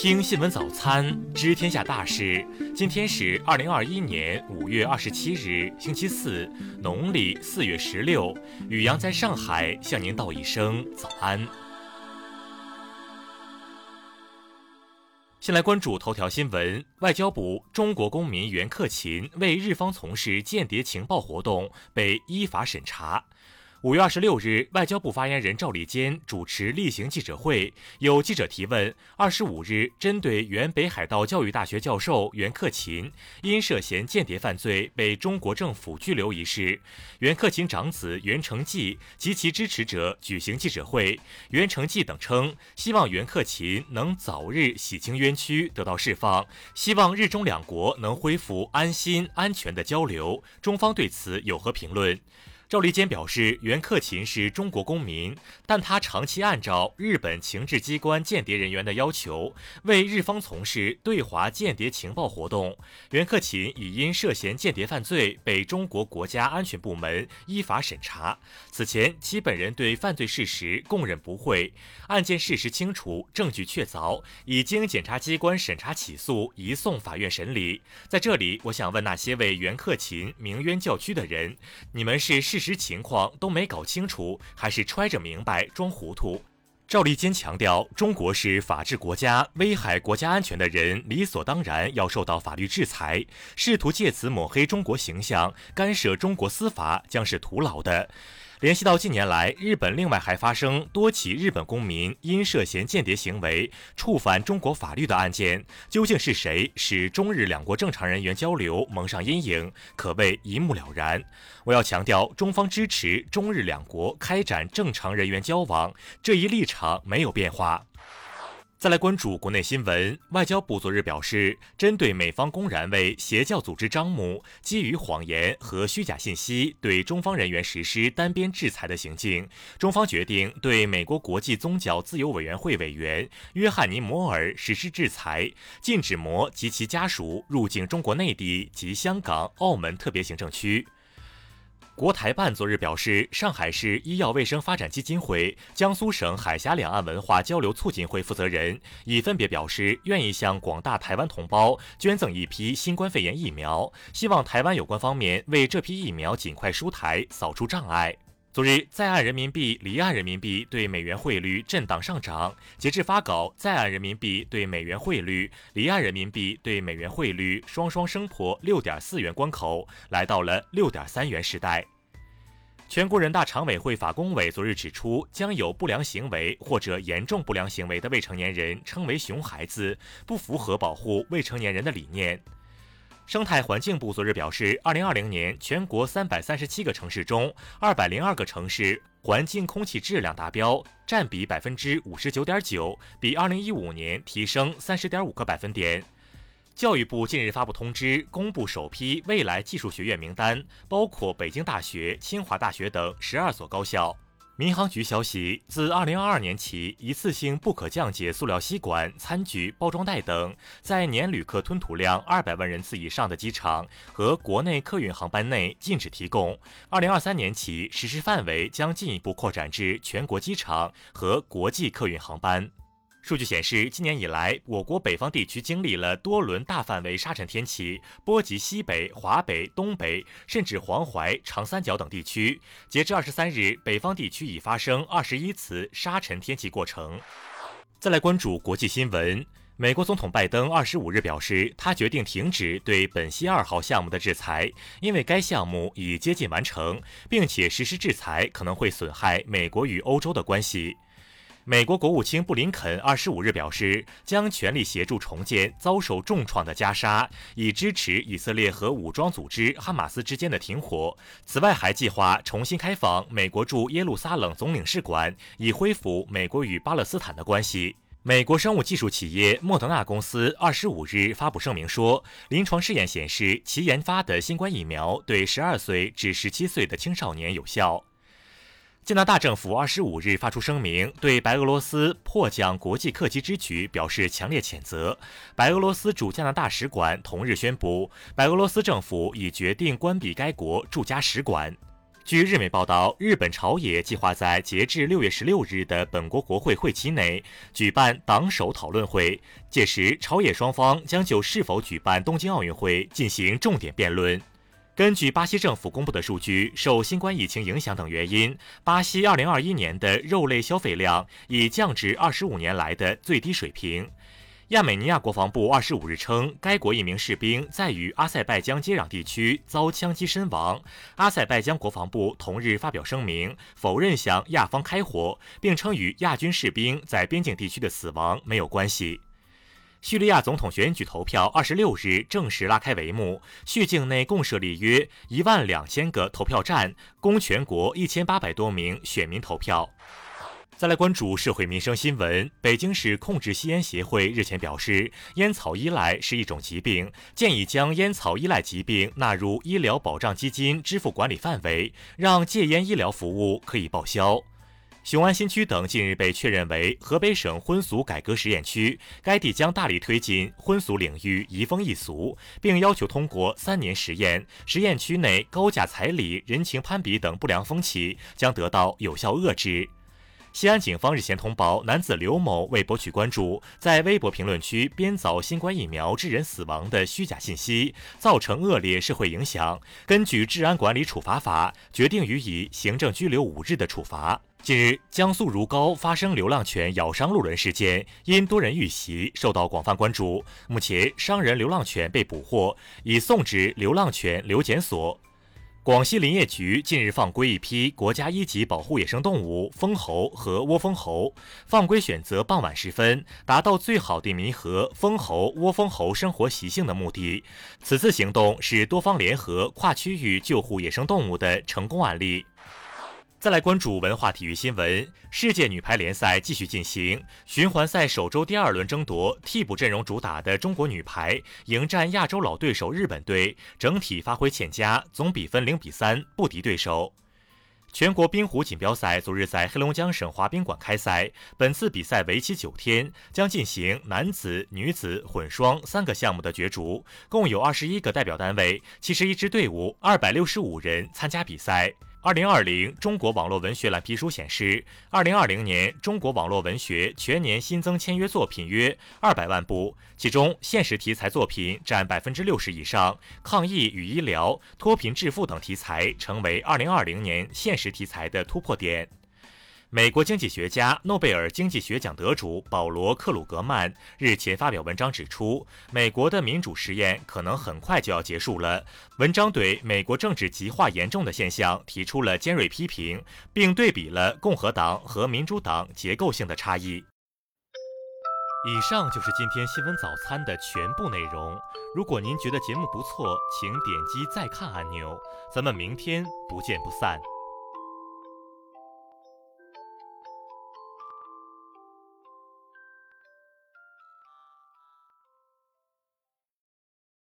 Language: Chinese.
听新闻早餐，知天下大事。今天是二零二一年五月二十七日，星期四，农历四月十六。雨阳在上海向您道一声早安。先来关注头条新闻：外交部中国公民袁克勤为日方从事间谍情报活动，被依法审查。五月二十六日，外交部发言人赵立坚主持例行记者会，有记者提问：二十五日，针对原北海道教育大学教授袁克勤因涉嫌间谍犯罪被中国政府拘留一事，袁克勤长子袁成纪及其支持者举行记者会。袁成纪等称，希望袁克勤能早日洗清冤屈，得到释放，希望日中两国能恢复安心安全的交流。中方对此有何评论？赵立坚表示，袁克勤是中国公民，但他长期按照日本情治机关间谍人员的要求，为日方从事对华间谍情报活动。袁克勤已因涉嫌间谍犯罪被中国国家安全部门依法审查。此前，其本人对犯罪事实供认不讳，案件事实清楚，证据确凿，已经检察机关审查起诉，移送法院审理。在这里，我想问那些为袁克勤鸣冤叫屈的人：你们是是事实情况都没搞清楚，还是揣着明白装糊涂？赵立坚强调，中国是法治国家，危害国家安全的人理所当然要受到法律制裁。试图借此抹黑中国形象、干涉中国司法，将是徒劳的。联系到近年来，日本另外还发生多起日本公民因涉嫌间谍行为触犯中国法律的案件，究竟是谁使中日两国正常人员交流蒙上阴影，可谓一目了然。我要强调，中方支持中日两国开展正常人员交往，这一立场没有变化。再来关注国内新闻，外交部昨日表示，针对美方公然为邪教组织张目，基于谎言和虚假信息对中方人员实施单边制裁的行径，中方决定对美国国际宗教自由委员会委员约翰尼·摩尔实施制裁，禁止摩及其家属入境中国内地及香港、澳门特别行政区。国台办昨日表示，上海市医药卫生发展基金会、江苏省海峡两岸文化交流促进会负责人已分别表示，愿意向广大台湾同胞捐赠一批新冠肺炎疫苗，希望台湾有关方面为这批疫苗尽快出台，扫除障碍。昨日，在岸人民币、离岸人民币对美元汇率震荡上涨，截至发稿，在岸人民币对美元汇率、离岸人民币对美元汇率双双升破六点四元关口，来到了六点三元时代。全国人大常委会法工委昨日指出，将有不良行为或者严重不良行为的未成年人称为“熊孩子”，不符合保护未成年人的理念。生态环境部昨日表示，二零二零年全国三百三十七个城市中，二百零二个城市环境空气质量达标，占比百分之五十九点九，比二零一五年提升三十点五个百分点。教育部近日发布通知，公布首批未来技术学院名单，包括北京大学、清华大学等十二所高校。民航局消息，自二零二二年起，一次性不可降解塑料吸管、餐具、包装袋等，在年旅客吞吐量二百万人次以上的机场和国内客运航班内禁止提供。二零二三年起，实施范围将进一步扩展至全国机场和国际客运航班。数据显示，今年以来，我国北方地区经历了多轮大范围沙尘天气，波及西北、华北、东北，甚至黄淮、长三角等地区。截至二十三日，北方地区已发生二十一次沙尘天气过程。再来关注国际新闻，美国总统拜登二十五日表示，他决定停止对本溪二号项目的制裁，因为该项目已接近完成，并且实施制裁可能会损害美国与欧洲的关系。美国国务卿布林肯二十五日表示，将全力协助重建遭受重创的加沙，以支持以色列和武装组织哈马斯之间的停火。此外，还计划重新开放美国驻耶路撒冷总领事馆，以恢复美国与巴勒斯坦的关系。美国生物技术企业莫德纳公司二十五日发布声明说，临床试验显示，其研发的新冠疫苗对十二岁至十七岁的青少年有效。加拿大政府二十五日发出声明，对白俄罗斯迫降国际客机之举表示强烈谴责。白俄罗斯驻加拿大使馆同日宣布，白俄罗斯政府已决定关闭该国驻加使馆。据日媒报道，日本朝野计划在截至六月十六日的本国国会会期内举办党首讨论会，届时朝野双方将就是否举办东京奥运会进行重点辩论。根据巴西政府公布的数据，受新冠疫情影响等原因，巴西二零二一年的肉类消费量已降至二十五年来的最低水平。亚美尼亚国防部二十五日称，该国一名士兵在与阿塞拜疆接壤地区遭枪击身亡。阿塞拜疆国防部同日发表声明，否认向亚方开火，并称与亚军士兵在边境地区的死亡没有关系。叙利亚总统选举投票二十六日正式拉开帷幕，叙境内共设立约一万两千个投票站，供全国一千八百多名选民投票。再来关注社会民生新闻。北京市控制吸烟协会日前表示，烟草依赖是一种疾病，建议将烟草依赖疾病纳入医疗保障基金支付管理范围，让戒烟医疗服务可以报销。雄安新区等近日被确认为河北省婚俗改革实验区，该地将大力推进婚俗领域移风易俗，并要求通过三年实验，实验区内高价彩礼、人情攀比等不良风气将得到有效遏制。西安警方日前通报，男子刘某为博取关注，在微博评论区编造新冠疫苗致人死亡的虚假信息，造成恶劣社会影响。根据《治安管理处罚法》，决定予以行政拘留五日的处罚。近日，江苏如皋发生流浪犬咬伤路人事件，因多人遇袭，受到广泛关注。目前，伤人流浪犬被捕获，已送至流浪犬留检所。广西林业局近日放归一批国家一级保护野生动物蜂猴和窝蜂猴，放归选择傍晚时分，达到最好的弥合蜂猴、窝蜂猴生活习性的目的。此次行动是多方联合、跨区域救护野生动物的成功案例。再来关注文化体育新闻，世界女排联赛继续进行，循环赛首周第二轮争夺，替补阵容主打的中国女排迎战亚洲老对手日本队，整体发挥欠佳，总比分零比三不敌对手。全国冰壶锦标赛昨日在黑龙江省滑冰馆开赛，本次比赛为期九天，将进行男子、女子、混双三个项目的角逐，共有二十一个代表单位，七十一支队伍，二百六十五人参加比赛。二零二零中国网络文学蓝皮书显示，二零二零年中国网络文学全年新增签约作品约二百万部，其中现实题材作品占百分之六十以上，抗疫与医疗、脱贫致富等题材成为二零二零年现实题材的突破点。美国经济学家、诺贝尔经济学奖得主保罗·克鲁格曼日前发表文章指出，美国的民主实验可能很快就要结束了。文章对美国政治极化严重的现象提出了尖锐批评，并对比了共和党和民主党结构性的差异。以上就是今天新闻早餐的全部内容。如果您觉得节目不错，请点击再看按钮。咱们明天不见不散。